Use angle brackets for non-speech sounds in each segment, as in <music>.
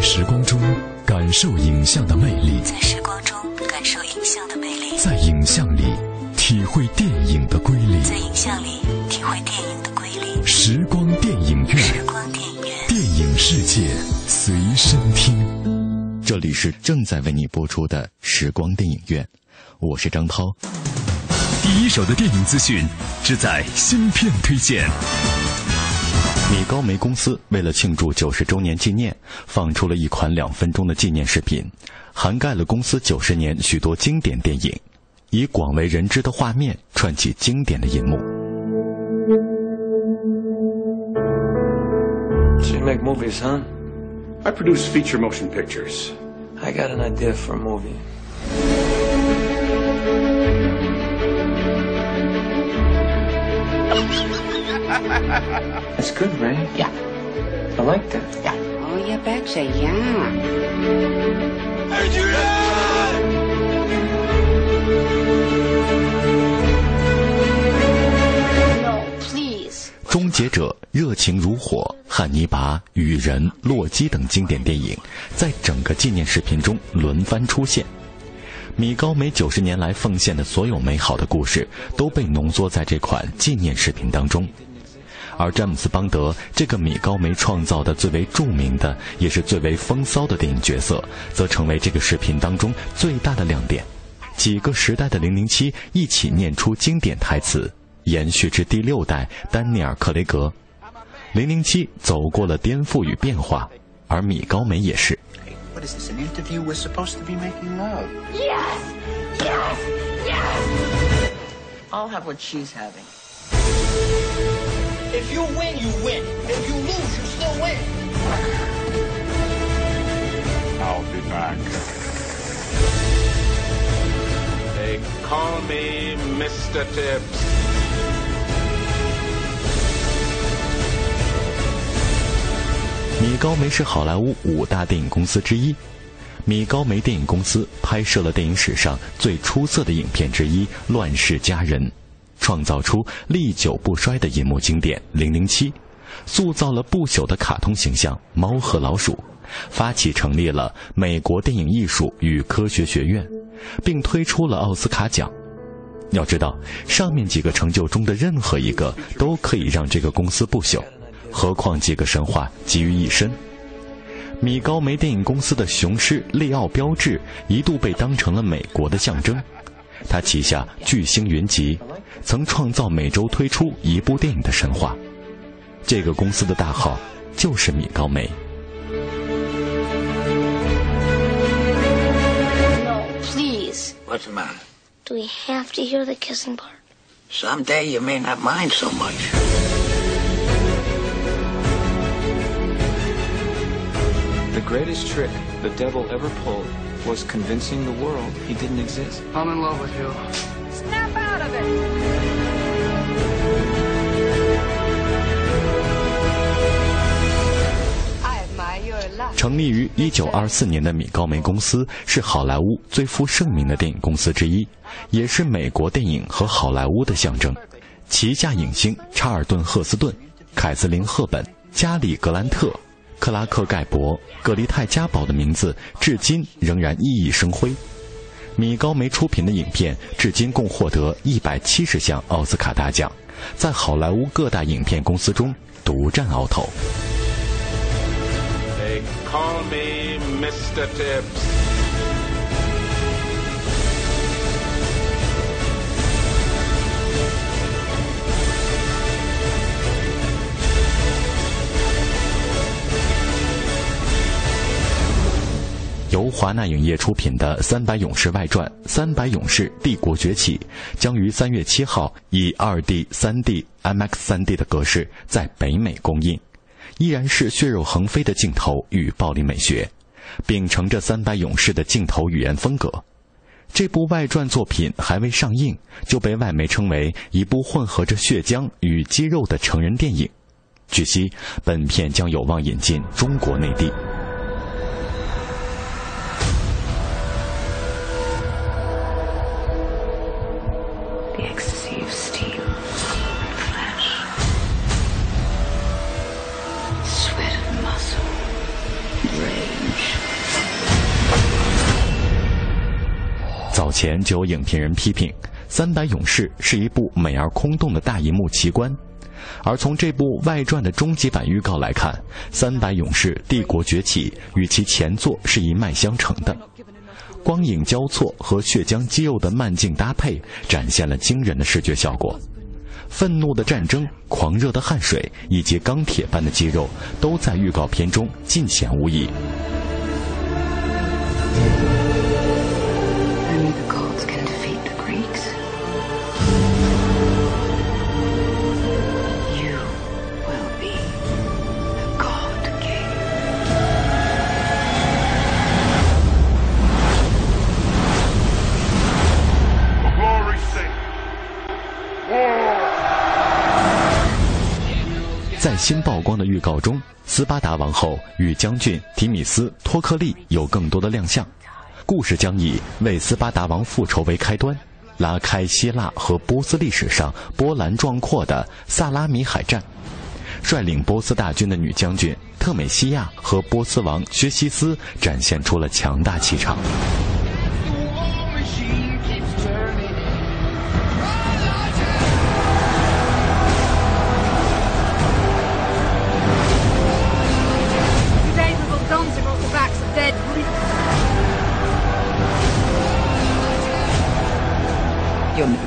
在时光中感受影像的魅力，在时光中感受影像的魅力，在影像里体会电影的瑰丽，在影像里体会电影的瑰丽。时光电影院，时光电影院，电影世界随身听。这里是正在为你播出的时光电影院，我是张涛。第一手的电影资讯，只在芯片推荐。米高梅公司为了庆祝九十周年纪念，放出了一款两分钟的纪念视频，涵盖了公司九十年许多经典电影，以广为人知的画面串起经典的银幕。So you make movies, huh? I produce feature motion pictures. I got an idea for a movie. That's good, Ray. Yeah. I like that. Yeah. Oh, you betcha, yeah. No, please. 终结者、热情如火、汉尼拔、雨人、洛基等经典电影，在整个纪念视频中轮番出现。米高梅九十年来奉献的所有美好的故事，都被浓缩在这款纪念视频当中。而詹姆斯·邦德这个米高梅创造的最为著名的，也是最为风骚的电影角色，则成为这个视频当中最大的亮点。几个时代的零零七一起念出经典台词，延续至第六代丹尼尔·克雷格。零零七走过了颠覆与变化，而米高梅也是。What is this, an interview? We're supposed to be making love. Yes! Yes! Yes! I'll have what she's having. If you win, you win. If you lose, you still win. I'll be back. They call me Mr. Tibbs. 米高梅是好莱坞五大电影公司之一。米高梅电影公司拍摄了电影史上最出色的影片之一《乱世佳人》，创造出历久不衰的银幕经典《零零七》，塑造了不朽的卡通形象猫和老鼠，发起成立了美国电影艺术与科学学院，并推出了奥斯卡奖。要知道，上面几个成就中的任何一个都可以让这个公司不朽。何况几个神话集于一身。米高梅电影公司的雄狮利奥标志一度被当成了美国的象征，它旗下巨星云集，曾创造每周推出一部电影的神话。这个公司的大号就是米高梅。No, please. What's the matter? Do we have to hear the kissing part? Someday you may not mind so much. Was convincing the world he didn't exist. I'm in love with you. Snap out of it! I admire your love. 成立于1924年的米高梅公司是好莱坞最负盛名的电影公司之一，也是美国电影和好莱坞的象征。旗下影星查尔顿·赫斯顿、凯瑟琳·赫本、加里·格兰特、克拉克·盖博、格利泰·加宝的名字至今仍然熠熠生辉。米高梅出品的影片至今共获得一百七十项奥斯卡大奖，在好莱坞各大影片公司中独占鳌头。Call me Mr. Tips. 由华纳影业出品的《三百勇士外传：三百勇士帝国崛起》将于三月七号以二 D、三 D、MX 三 D 的格式在北美公映，依然是血肉横飞的镜头与暴力美学，秉承着三百勇士的镜头语言风格。这部外传作品还未上映，就被外媒称为一部混合着血浆与肌肉的成人电影。据悉，本片将有望引进中国内地。早前就有影评人批评《三百勇士》是一部美而空洞的大银幕奇观，而从这部外传的终极版预告来看，《三百勇士：帝国崛起》与其前作是一脉相承的。光影交错和血浆肌肉的慢镜搭配，展现了惊人的视觉效果。愤怒的战争、狂热的汗水以及钢铁般的肌肉，都在预告片中尽显无疑。在新曝光的预告中，斯巴达王后与将军提米斯托克利有更多的亮相。故事将以为斯巴达王复仇为开端，拉开希腊和波斯历史上波澜壮阔的萨拉米海战。率领波斯大军的女将军特美西亚和波斯王薛西斯展现出了强大气场。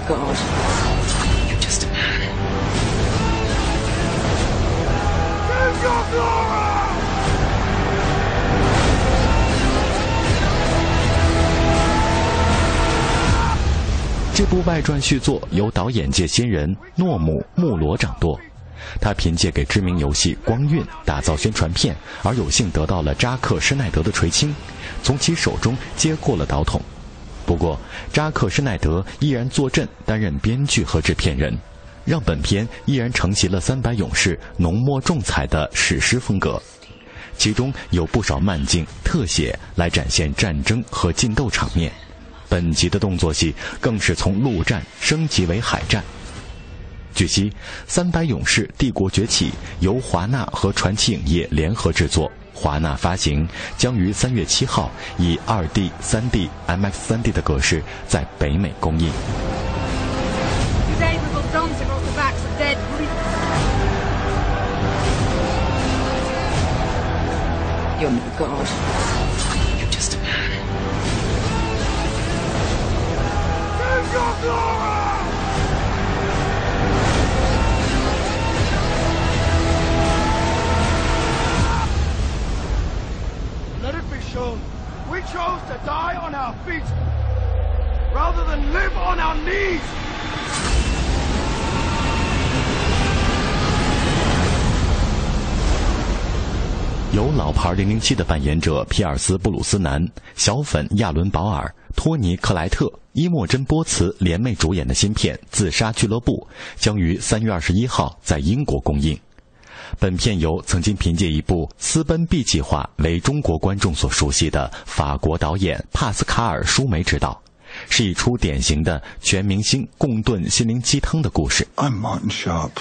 God. You're just a man. your glory! 这部外传续作由导演界新人诺姆·穆罗掌舵，他凭借给知名游戏《光晕》打造宣传片而有幸得到了扎克·施奈德的垂青，从其手中接过了导筒。不过，扎克·施奈德依然坐镇担任编剧和制片人，让本片依然承袭了《三百勇士》浓墨重彩的史诗风格，其中有不少慢镜、特写来展现战争和竞斗场面。本集的动作戏更是从陆战升级为海战。据悉，《三百勇士：帝国崛起》由华纳和传奇影业联合制作，华纳发行，将于三月七号以二 D、三 D、MX 三 D 的格式在北美公映。You're no god. You're just a man. your glory! Chose to die on our feet rather than live on our knees. <laughs> 由老牌零零七的扮演者皮尔斯·布鲁斯南、小粉亚伦·保尔、托尼·克莱特、伊莫珍·波茨联袂主演的新片《自杀俱乐部》将于三月二十一号在英国公映。本片由曾经凭借一部《私奔 B 计划》为中国观众所熟悉的法国导演帕斯卡尔·舒梅执导，是一出典型的全明星共炖心灵鸡汤的故事。 I'm Martin Sharp,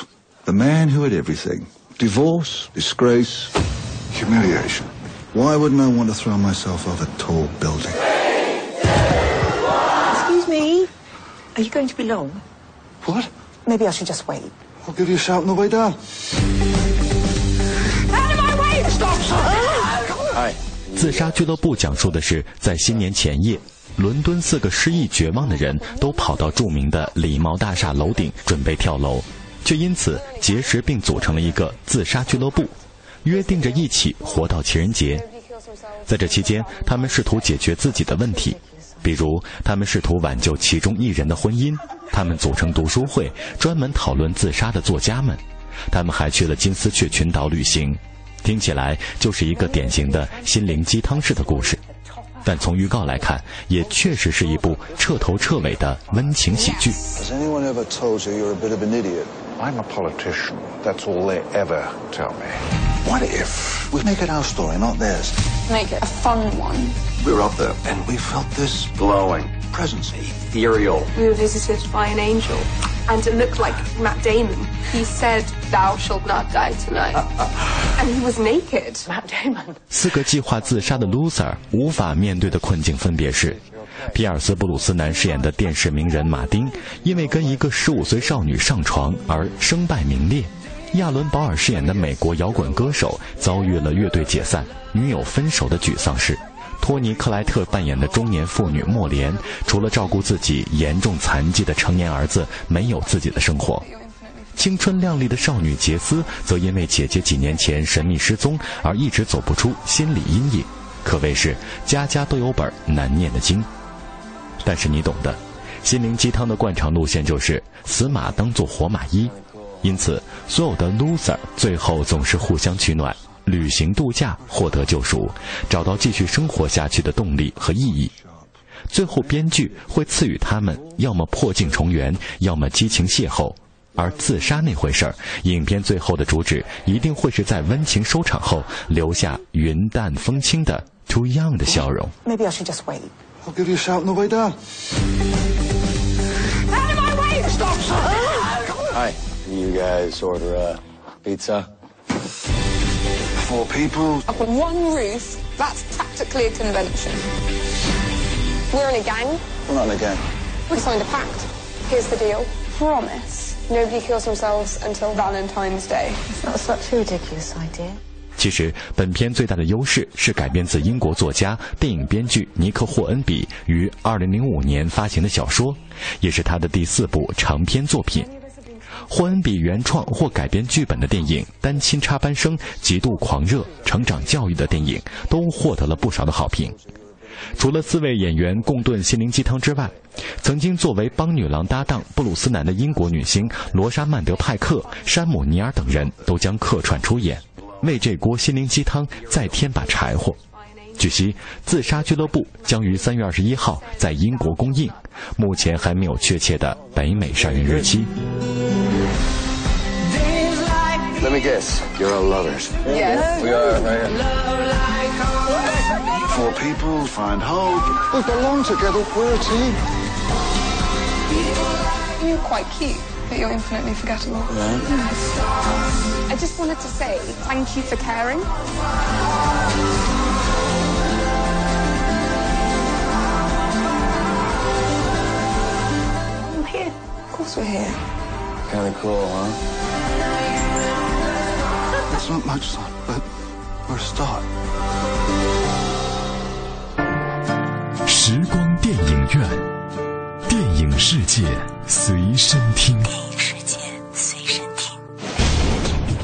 the man who had everything divorce, disgrace, humiliation. Why wouldn't I want to throw myself off a tall building? Excuse me. Are you going to be long? What? Maybe I should just wait. I'll give you a shout on the way down. 自杀俱乐部讲述的是，在新年前夜，伦敦四个失意绝望的人都跑到著名的礼貌大厦楼顶准备跳楼，却因此结识并组成了一个自杀俱乐部，约定着一起活到情人节。在这期间，他们试图解决自己的问题，比如他们试图挽救其中一人的婚姻，他们组成读书会，专门讨论自杀的作家们，他们还去了金丝雀群岛旅行。听起来就是一个典型的心灵鸡汤式的故事，但从预告来看，也确实是一部彻头彻尾的温情喜剧。I'm a politician. That's all they ever tell me. What if we make it our story, not theirs? Make it a fun one. We were up there and we felt this Glowing. presence. Ethereal. We were visited by an angel, and it looked like Matt Damon. He said, "Thou shalt not die tonight," <laughs> and he was naked. Matt Damon. <laughs> 四个计划自杀的 loser 无法面对的困境分别是： 皮尔斯·布鲁斯南饰演的电视名人马丁，因为跟一个十五岁少女上床而身败名裂；亚伦·保尔饰演的美国摇滚歌手遭遇了乐队解散、女友分手的沮丧事；托尼·克莱特扮演的中年妇女莫莲，除了照顾自己严重残疾的成年儿子，没有自己的生活。青春靓丽的少女杰斯，则因为姐姐几年前神秘失踪而一直走不出心理阴影，可谓是家家都有本难念的经。但是你懂的，心灵鸡汤的惯常路线就是死马当做活马医，因此所有的 loser 最后总是互相取暖，旅行度假，获得救赎，找到继续生活下去的动力和意义。最后编剧会赐予他们要么破镜重圆，要么激情邂逅。而自杀那回事儿，影片最后的主旨一定会是在温情收场后留下云淡风轻的 too young 的笑容。Maybe I should just wait. I'll give you a shout on the way down. Out of my way! Stop! Hi. You guys order a pizza? Four people. Up on one roof, that's practically a convention. We're in a gang. We're not in a gang. We signed a pact. Here's the deal. Promise. Nobody kills themselves until Valentine's Day. It's not such a ridiculous idea. 其实，本片最大的优势是改编自英国作家、电影编剧尼克·霍恩比于2005年发行的小说，也是他的第四部长篇作品。霍恩比原创或改编剧本的电影《单亲插班生》《极度狂热》《成长教育》的电影都获得了不少的好评。除了四位演员共炖心灵鸡汤之外，曾经作为帮女郎搭档布鲁斯南的英国女星罗莎曼德·派克、山姆·尼尔等人都将客串出演，为这锅心灵鸡汤再添把柴火。据悉，《自杀俱乐部》将于三月二十一号在英国公映，目前还没有确切的北美上映日期。Let me guess. You're all lovers. Yes. We are. Four people find hope. We belong together. We're a team. You're quite cute, but you're infinitely forgettable. I just wanted to say thank you for caring. We're here. Of course we're here. Kind of cool, huh? It's not much, son, but we're a start. 时光电影院，电影世界随身听。电影世界随身听。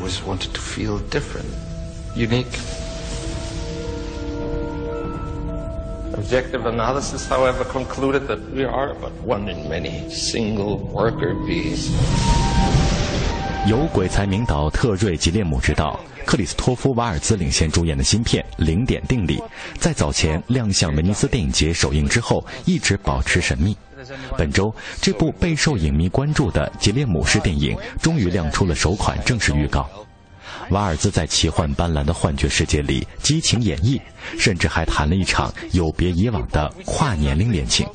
Always wanted to feel different, unique. Objective analysis, however, concluded that we are but one in many, single worker bees. 由鬼才名导特瑞·吉列姆执导，克里斯托夫·瓦尔兹领衔主演的新片《零点定理》，在早前亮相威尼斯电影节首映之后，一直保持神秘。本周，这部备受影迷关注的吉列姆式电影终于亮出了首款正式预告。瓦尔兹在奇幻斑斓的幻觉世界里激情演绎，甚至还谈了一场有别以往的跨年龄恋情。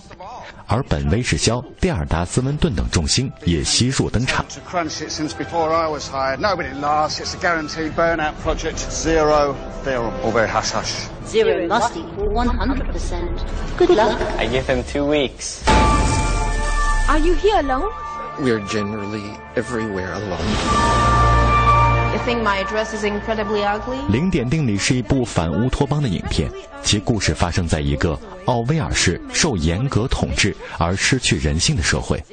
而本·威士肖、蒂尔达·斯温顿等众星也悉数登场。 To crunch it since before I was hired. Nobody lasts. It's a guaranteed burnout project. Zero theorem. All very hush hush. Zero must equal 100%. Good luck. I give him two weeks. Are you here alone? We're generally everywhere alone. 零点定理是一部反乌托邦的影片，其故事发生在一个奥威尔式受严格统治而失去人性的社会。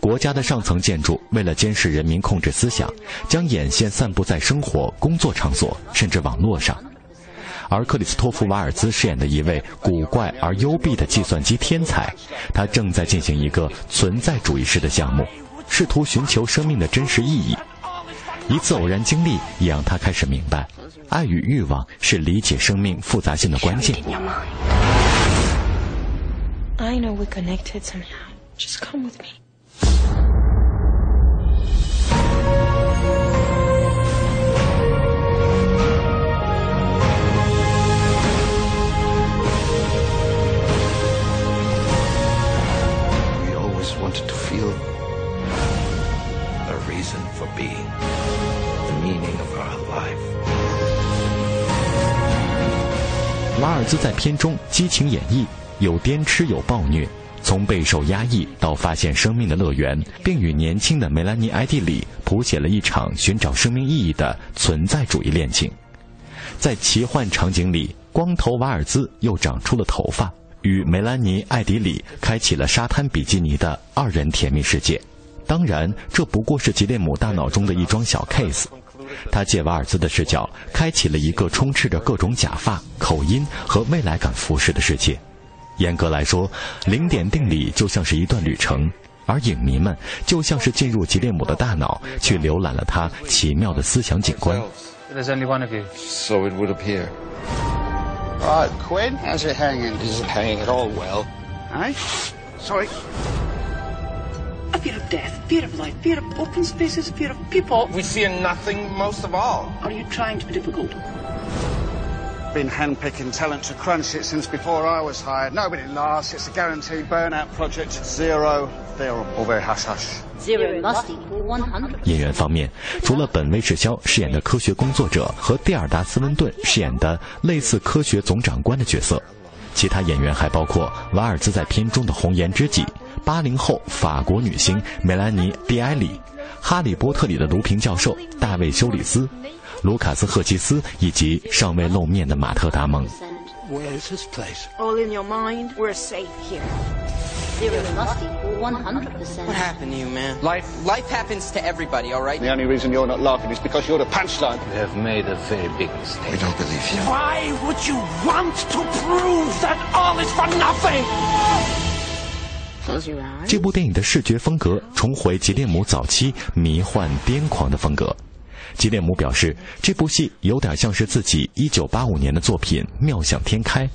国家的上层建筑为了监视人民、控制思想，将眼线散布在生活、工作场所，甚至网络上。而克里斯托弗·瓦尔兹饰演的一位古怪而幽闭的计算机天才，他正在进行一个存在主义式的项目，试图寻求生命的真实意义。一次偶然经历也让他开始明白，爱与欲望是理解生命复杂性的关键。I know we're connected somehow. Just come with me. 在片中激情演绎，有颠痴有暴虐，从备受压抑到发现生命的乐园，并与年轻的梅兰妮·艾蒂里谱写了一场寻找生命意义的存在主义恋情。在奇幻场景里，光头瓦尔兹又长出了头发，与梅兰妮·艾迪里开启了沙滩比基尼的二人甜蜜世界。当然，这不过是吉列姆大脑中的一桩小 case。他借瓦尔兹的视角，开启了一个充斥着各种假发、口音和未来感服饰的世界。严格来说，零点定理就像是一段旅程，而影迷们就像是进入吉列姆的大脑，去浏览了他奇妙的思想景观。There's only one of you. So it would appear. Right, Quinn, how's it hanging? Is it hanging at all well. Eh? Sorry. A fear of death, fear of life, fear of open spaces, fear of people. We fear nothing most of all. Are you trying to be difficult? Been handpicking talent to crunch it since before I was hired. Nobody lasts. It's a guaranteed burnout project. Zero theorem. All very hush hush. Zero must equal 100. 演员方面，除了本·威士肖饰演的科学工作者和蒂尔达·斯温顿饰演的类似科学总长官的角色，其他演员还包括瓦尔兹在片中的红颜知己、八零后法国女星梅兰妮·蒂埃里、《哈利波特》里的卢平教授大卫·休里斯、卢卡斯·赫奇斯以及尚未露面的马特·达蒙。 Where's this place? All in your mind, we're safe here. Zero must equal 100%. What happened to you, man? Life, life happens to everybody, all right? The only reason you're not laughing is because you're the punchline. You have made a very big mistake. We don't believe you. Why would you want to prove that all is for nothing? 这部电影的视觉风格重回吉列姆早期迷幻癫狂的风格。吉列姆表示，这部戏有点像是自己1985年的作品《妙想天开》，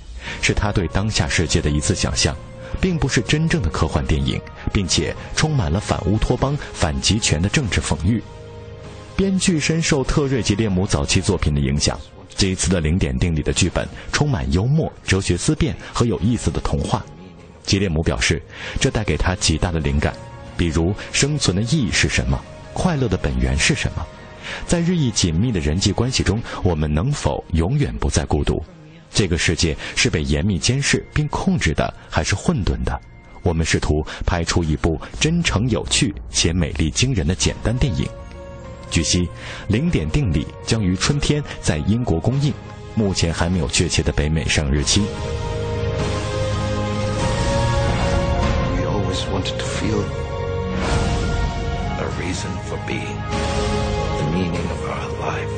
是他对当下世界的一次想象，并不是真正的科幻电影，并且充满了反乌托邦、反极权的政治讽喻。编剧深受特瑞·吉列姆早期作品的影响，这一次的零点定理的剧本充满幽默、哲学思辨和有意思的童话。吉列姆表示，这带给他极大的灵感，比如生存的意义是什么，快乐的本源是什么，在日益紧密的人际关系中，我们能否永远不再孤独？这个世界是被严密监视并控制的，还是混沌的？我们试图拍出一部真诚、有趣且美丽惊人的简单电影。据悉，《零点定理》将于春天在英国公映，目前还没有确切的北美上映日期。Wanted to feel a reason for being, the meaning of our life.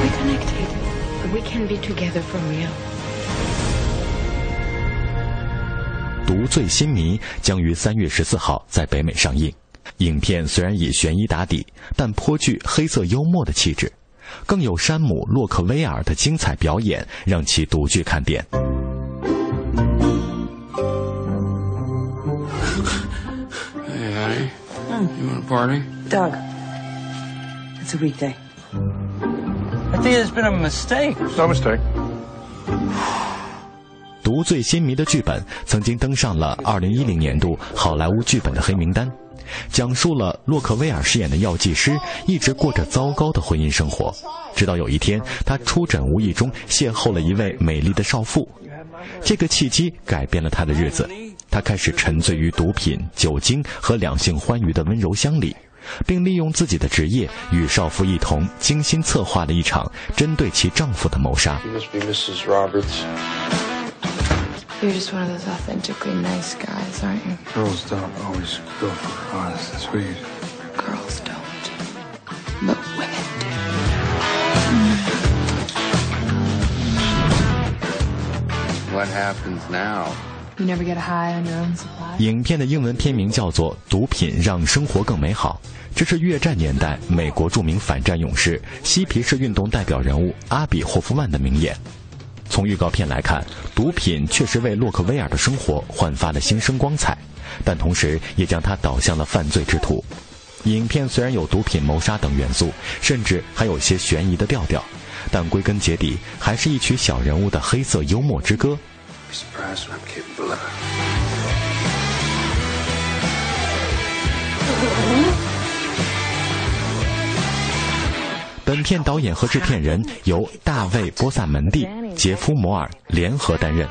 We're connected, but we can be together for real.《独醉心迷》将于三月十四号在北美上映。影片虽然以悬疑打底，但颇具黑色幽默的气质，更有山姆·洛克威尔的精彩表演，让其独具看点。Hey, honey. You want a party? Doug, it's a weekday. I think there's been a mistake. No mistake.《独醉心迷》的剧本曾经登上了2010年度好莱坞剧本的黑名单，讲述了洛克威尔饰演的药剂师一直过着糟糕的婚姻生活，直到有一天他出诊无意中邂逅了一位美丽的少妇，这个契机改变了他的日子，他开始沉醉于毒品、酒精和两性欢愉的温柔乡里。并利用自己的职业与少妇一同精心策划了一场针对其丈夫的谋杀。You're just one of those authentically nice guys, aren't you? Girls don't always go for honest and sweet. Girls don't. But women do. What happens now? You never get high on your own supply. 影片的英文片名叫做《毒品让生活更美好》，这是越战年代美国著名反战勇士、嬉皮士运动代表人物阿比霍夫曼的名言。从预告片来看，毒品确实为洛克威尔的生活焕发了新生光彩，但同时也将他导向了犯罪之途。影片虽然有毒品谋杀等元素，甚至还有些悬疑的调调，但归根结底还是一曲小人物的黑色幽默之歌。<laughs> 本片导演和制片人由大卫·波萨门蒂、杰夫·摩尔联合担任，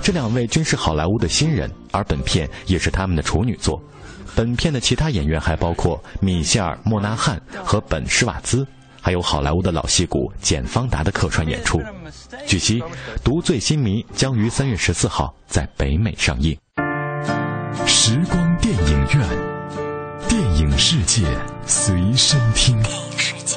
这两位均是好莱坞的新人，而本片也是他们的处女作。本片的其他演员还包括米歇尔·莫纳汉和本·施瓦兹，还有好莱坞的老戏骨简·方达的客串演出。据悉，《独醉新迷》将于三月十四号在北美上映。时光电影院，电影世界随身听。电影世界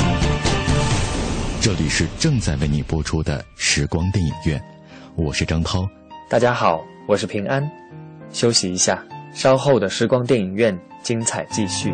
这里是正在为你播出的时光电影院，我是张涛。大家好，我是平安。休息一下，稍后的时光电影院。精彩继续。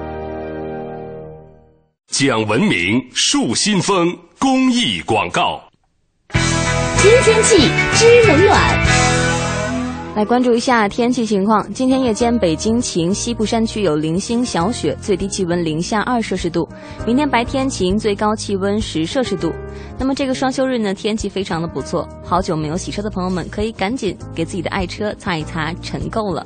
讲文明树新风公益广告。知天气知冷暖，来关注一下天气情况。今天夜间北京晴，西部山区有零星小雪，最低气温零下二摄氏度。明天白天晴，最高气温十摄氏度。那么这个双休日呢，天气非常的不错。好久没有洗车的朋友们，可以赶紧给自己的爱车擦一擦尘垢了。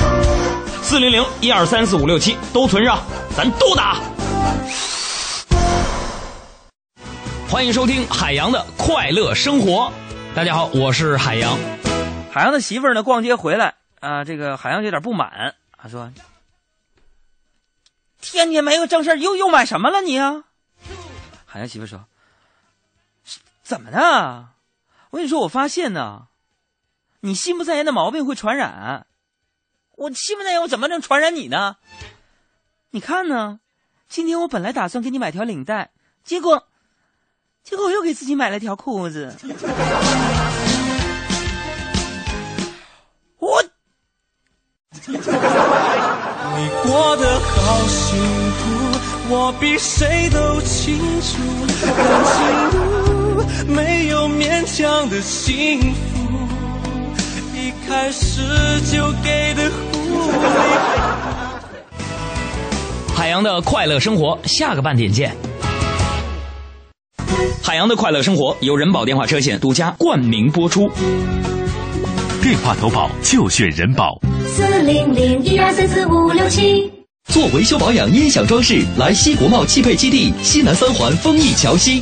四零零一二三四五六七都存上，咱都打。欢迎收听海洋的快乐生活。大家好，我是海洋。海洋的媳妇儿呢，逛街回来啊，这个海洋有点不满，他说：“天天没个正事又又买什么了你啊？”海洋媳妇说：“怎么呢？我跟你说，我发现呢，你心不在焉的毛病会传染。”我心不在焉，我怎么能传染你呢？你看呢？今天我本来打算给你买条领带，结果，结果我又给自己买了条裤子。我，你过得好幸福，我比谁都清楚。感情路没有勉强的幸福，开始就给的。海洋的快乐生活，下个半点见。海洋的快乐生活由人保电话车险独家冠名播出，电话投保就选人保。四零零一二三四五六七。做维修保养、音响装饰，来西国贸汽配基地西南三环丰益桥西。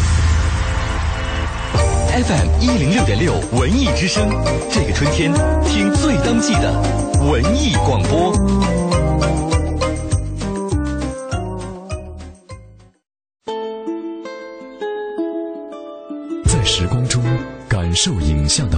FM 一零六点六文艺之声，这个春天听最当季的文艺广播。在时光中感受影像的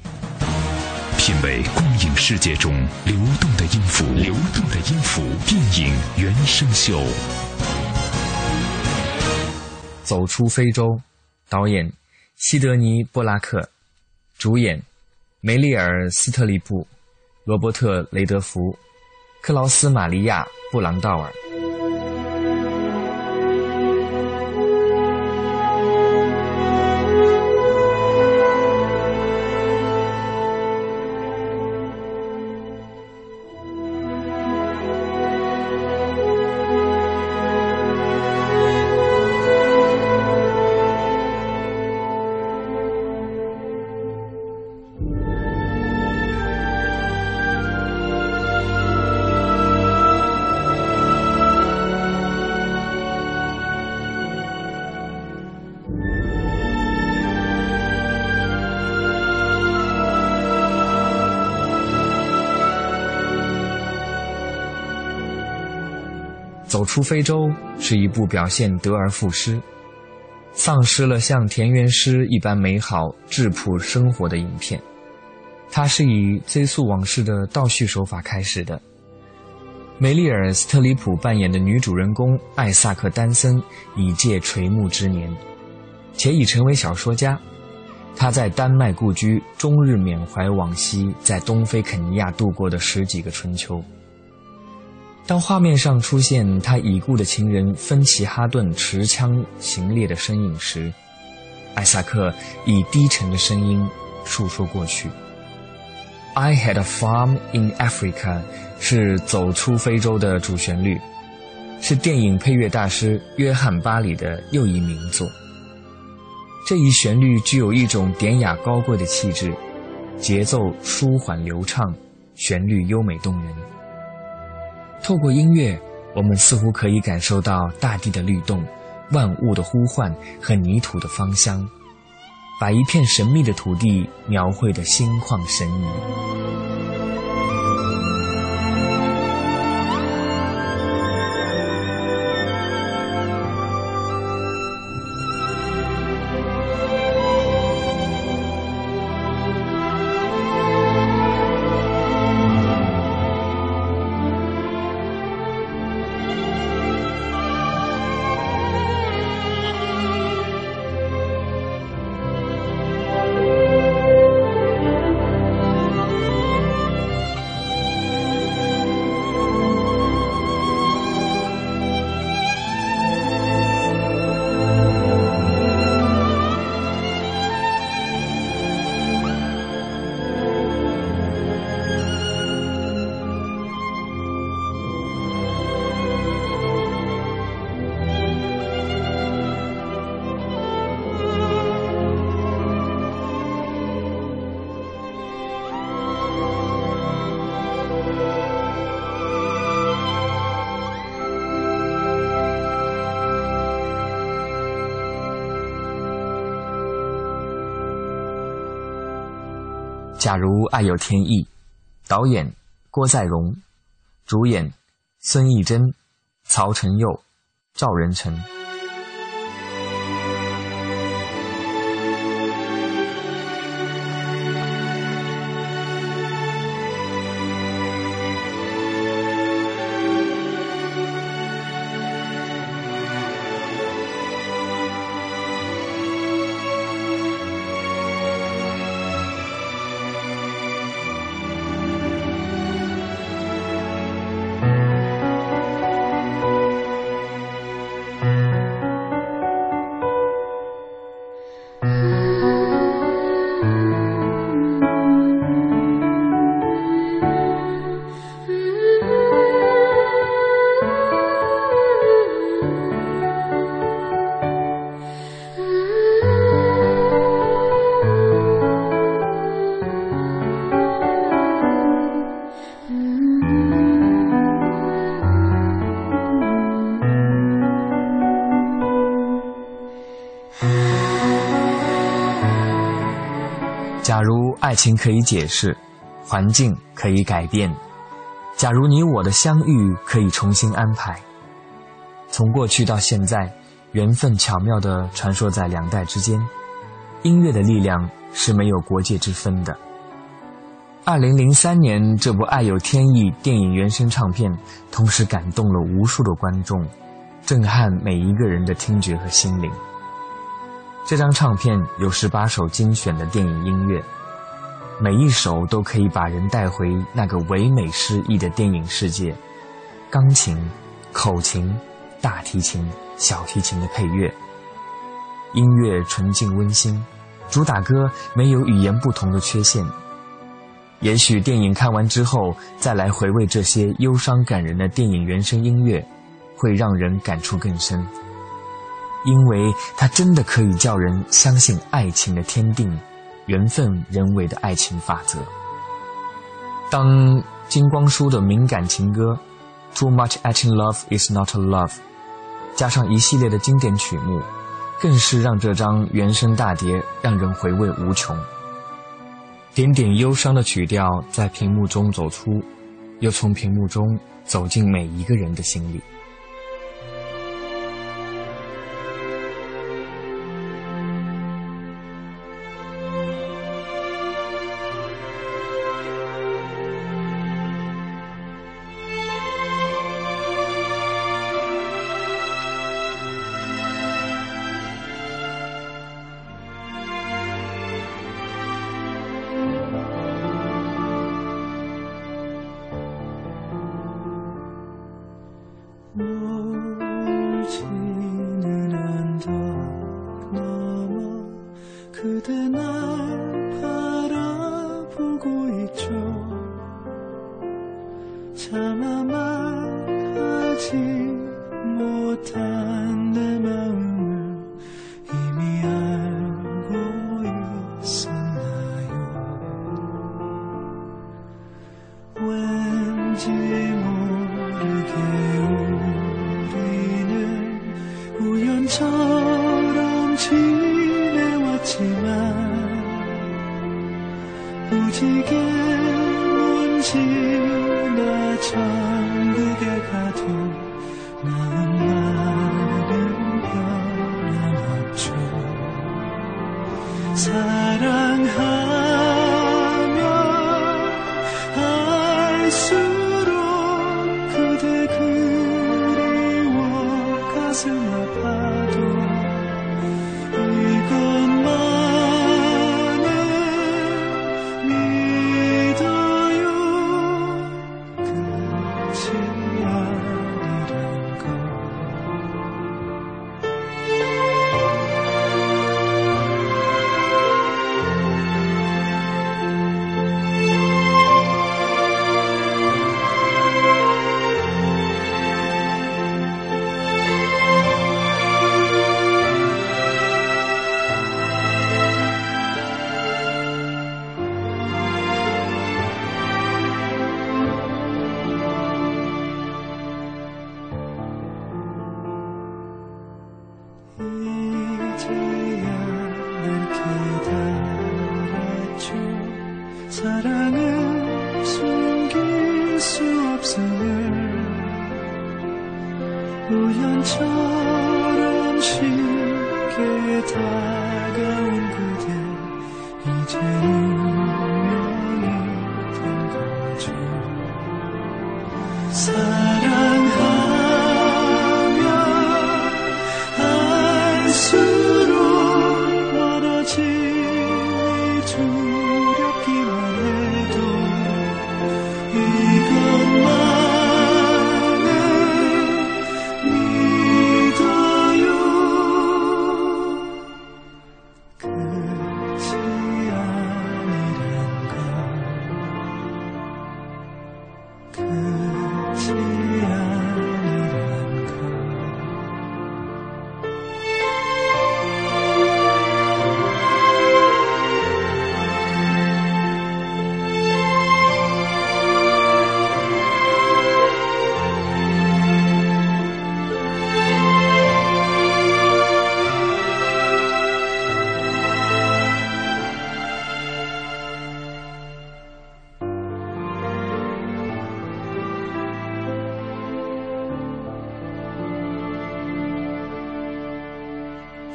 品味光影世界中流动的音符，流动的音符，电影原声秀。走出非洲，导演西德尼·波拉克，主演梅丽尔·斯特里普、罗伯特·雷德福、克劳斯·玛利亚·布朗道尔。出非洲是一部表现得而复失、丧失了像田园诗一般美好质朴生活的影片。它是以追溯往事的倒叙手法开始的。梅丽尔·斯特里普扮演的女主人公艾萨克·丹森已届垂暮之年，且已成为小说家。他在丹麦故居终日缅怀往昔在东非肯尼亚度过的十几个春秋。当画面上出现他已故的情人芬奇哈顿持枪行猎的身影时，艾萨克以低沉的声音述说过去。I had a farm in Africa 是走出非洲的主旋律，是电影配乐大师约翰巴里的又一名作。这一旋律具有一种典雅高贵的气质，节奏舒缓流畅，旋律优美动人。透过音乐，我们似乎可以感受到大地的律动、万物的呼唤和泥土的芳香，把一片神秘的土地描绘得心旷神怡。假如爱有天意，导演郭在荣，主演孙艺珍、曹承佑、赵仁成。情可以解释，环境可以改变。假如你我的相遇可以重新安排，从过去到现在，缘分巧妙地传说在两代之间。音乐的力量是没有国界之分的。二零零三年，这部《爱有天意》电影原声唱片，同时感动了无数的观众，震撼每一个人的听觉和心灵。这张唱片有十八首精选的电影音乐，每一首都可以把人带回那个唯美诗意的电影世界。钢琴、口琴、大提琴、小提琴的配乐。音乐纯净温馨，主打歌没有语言不同的缺陷。也许电影看完之后，再来回味这些忧伤感人的电影原声音乐，会让人感触更深。因为它真的可以叫人相信爱情的天定，缘分人为的爱情法则。当金光洙的敏感情歌《Too Much Acting Love Is Not Love》，加上一系列的经典曲目。更是让这张原声大碟让人回味无穷。点点忧伤的曲调在屏幕中走出，又从屏幕中走进每一个人的心里。哦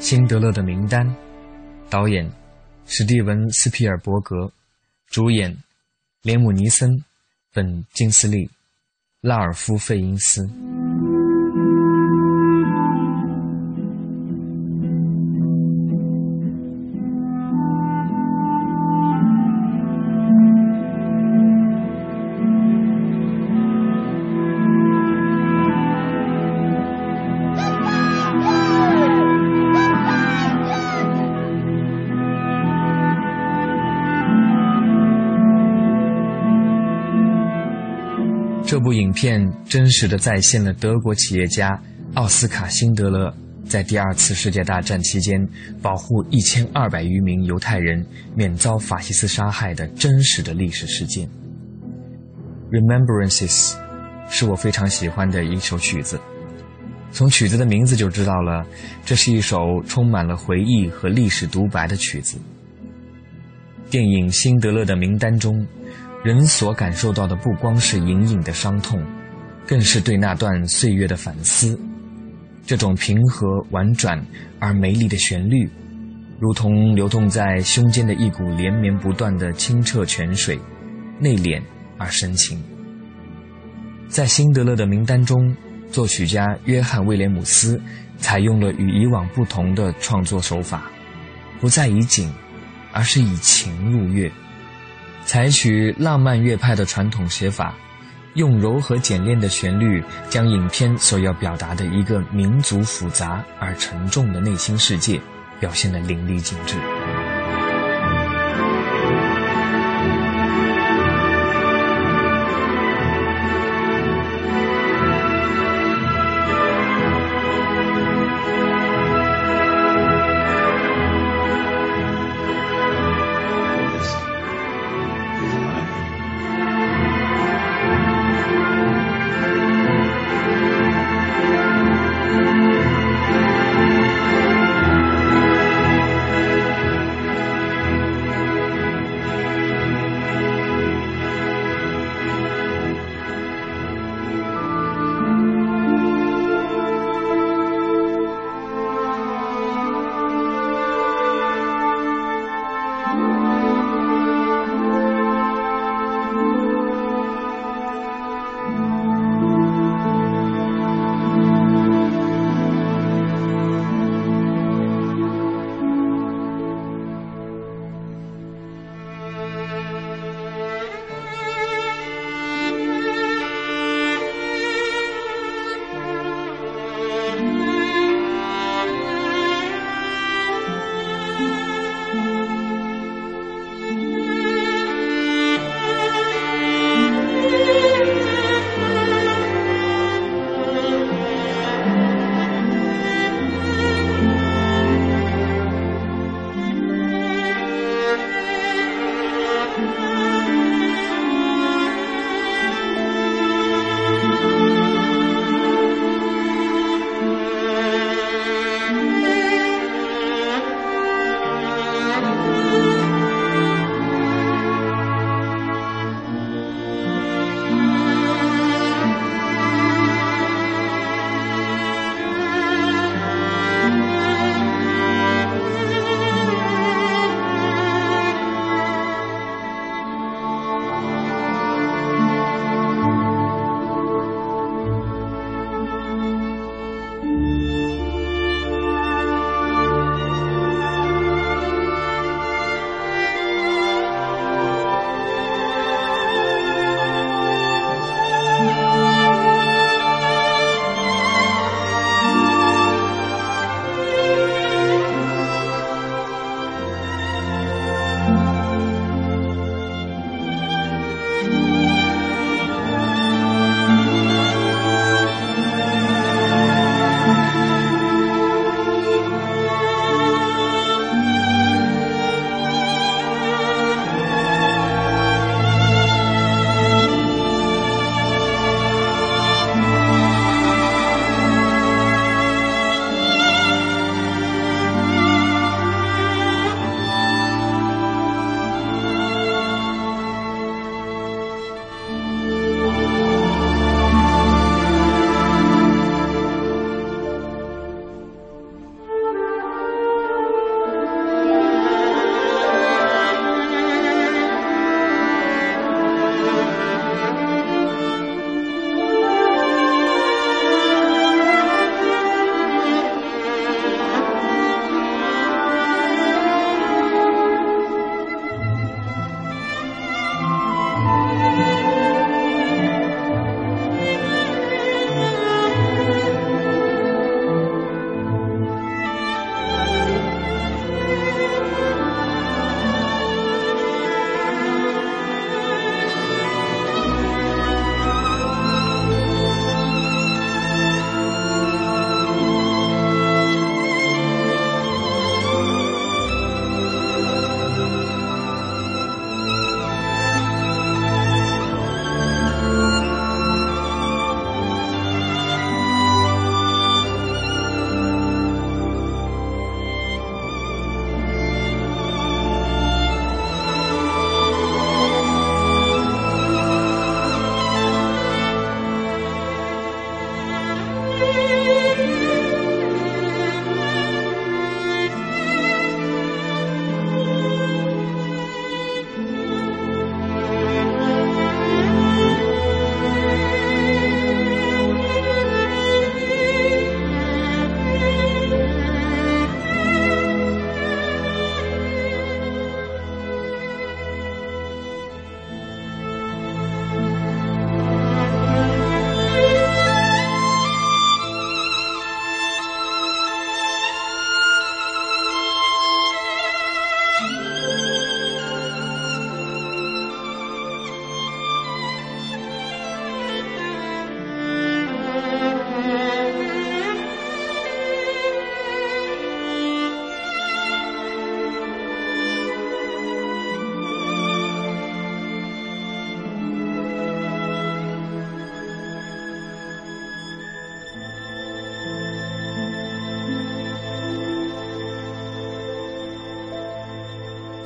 辛德勒的名单》，导演史蒂文·斯皮尔伯格，主演连姆·尼森、本·金斯利、拉尔夫·费因斯。片真实的再现了德国企业家奥斯卡·辛德勒在第二次世界大战期间保护一千二百余名犹太人免遭法西斯杀害的真实的历史事件。Remembrances 是我非常喜欢的一首曲子，从曲子的名字就知道了，这是一首充满了回忆和历史独白的曲子。电影《辛德勒的名单》中。人所感受到的不光是隐隐的伤痛，更是对那段岁月的反思。这种平和、婉转而美丽的旋律，如同流动在胸间的一股连绵不断的清澈泉水，内敛而深情。在辛德勒的名单中，作曲家约翰·威廉姆斯采用了与以往不同的创作手法，不再以景，而是以情入乐。采取浪漫乐派的传统写法，用柔和简练的旋律，将影片所要表达的一个民族复杂而沉重的内心世界，表现得淋漓尽致。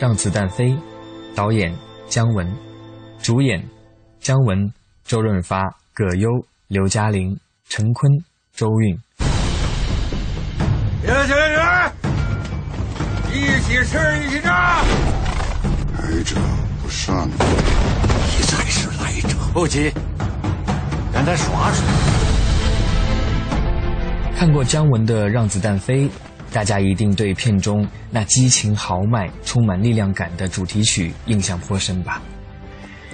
让子弹飞，导演姜文，主演姜文、周润发、葛优、刘嘉玲、陈坤、周韵。行行行，一起吃一起炸。来者不善，你才是来者不急，让他耍耍。看过姜文的《让子弹飞》，大家一定对片中那激情豪迈、充满力量感的主题曲印象颇深吧？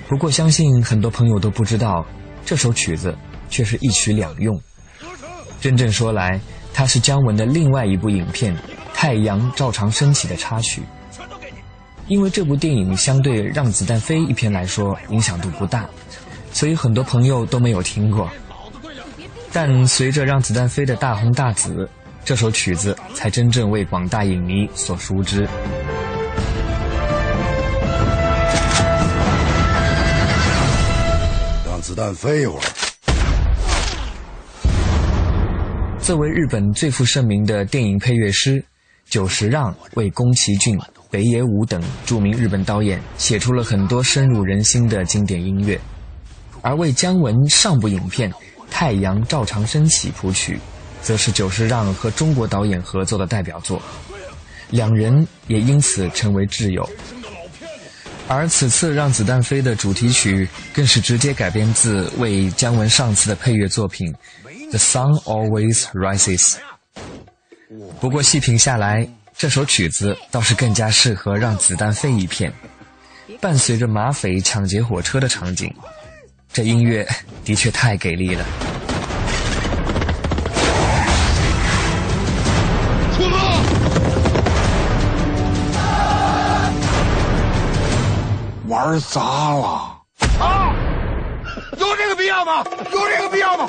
不过，相信很多朋友都不知道，这首曲子却是一曲两用。真正说来，它是姜文的另外一部影片《太阳照常升起》的插曲。因为这部电影相对《让子弹飞》一篇来说影响度不大，所以很多朋友都没有听过。但随着《让子弹飞》的大红大紫，这首曲子才真正为广大影迷所熟知。让子弹飞一会儿。作为日本最负盛名的电影配乐师，久石让为宫崎骏、北野武等著名日本导演写出了很多深入人心的经典音乐，而为姜文上部影片。太阳照常升起谱曲，则是久石让和中国导演合作的代表作，两人也因此成为挚友。而此次《让子弹飞》的主题曲更是直接改编自为姜文上次的配乐作品《The Sun Always Rises》。不过细品下来，这首曲子倒是更加适合让子弹飞一片，伴随着马匪抢劫火车的场景。这音乐的确太给力了！玩砸了！啊！有这个必要吗？有这个必要吗？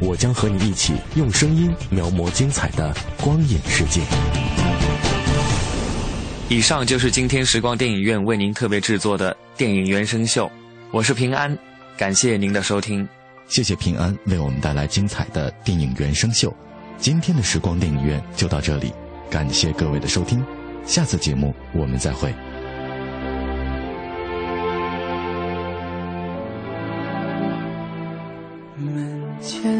我将和你一起用声音描摹精彩的光影世界。以上就是今天时光电影院为您特别制作的电影原声秀，我是平安，感谢您的收听，谢谢平安为我们带来精彩的电影原声秀。今天的时光电影院就到这里，感谢各位的收听，下次节目我们再会。门前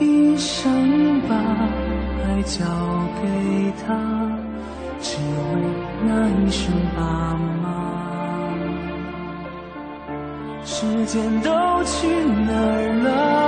一生把爱交给他。只为那一声爸妈，时间都去哪儿了？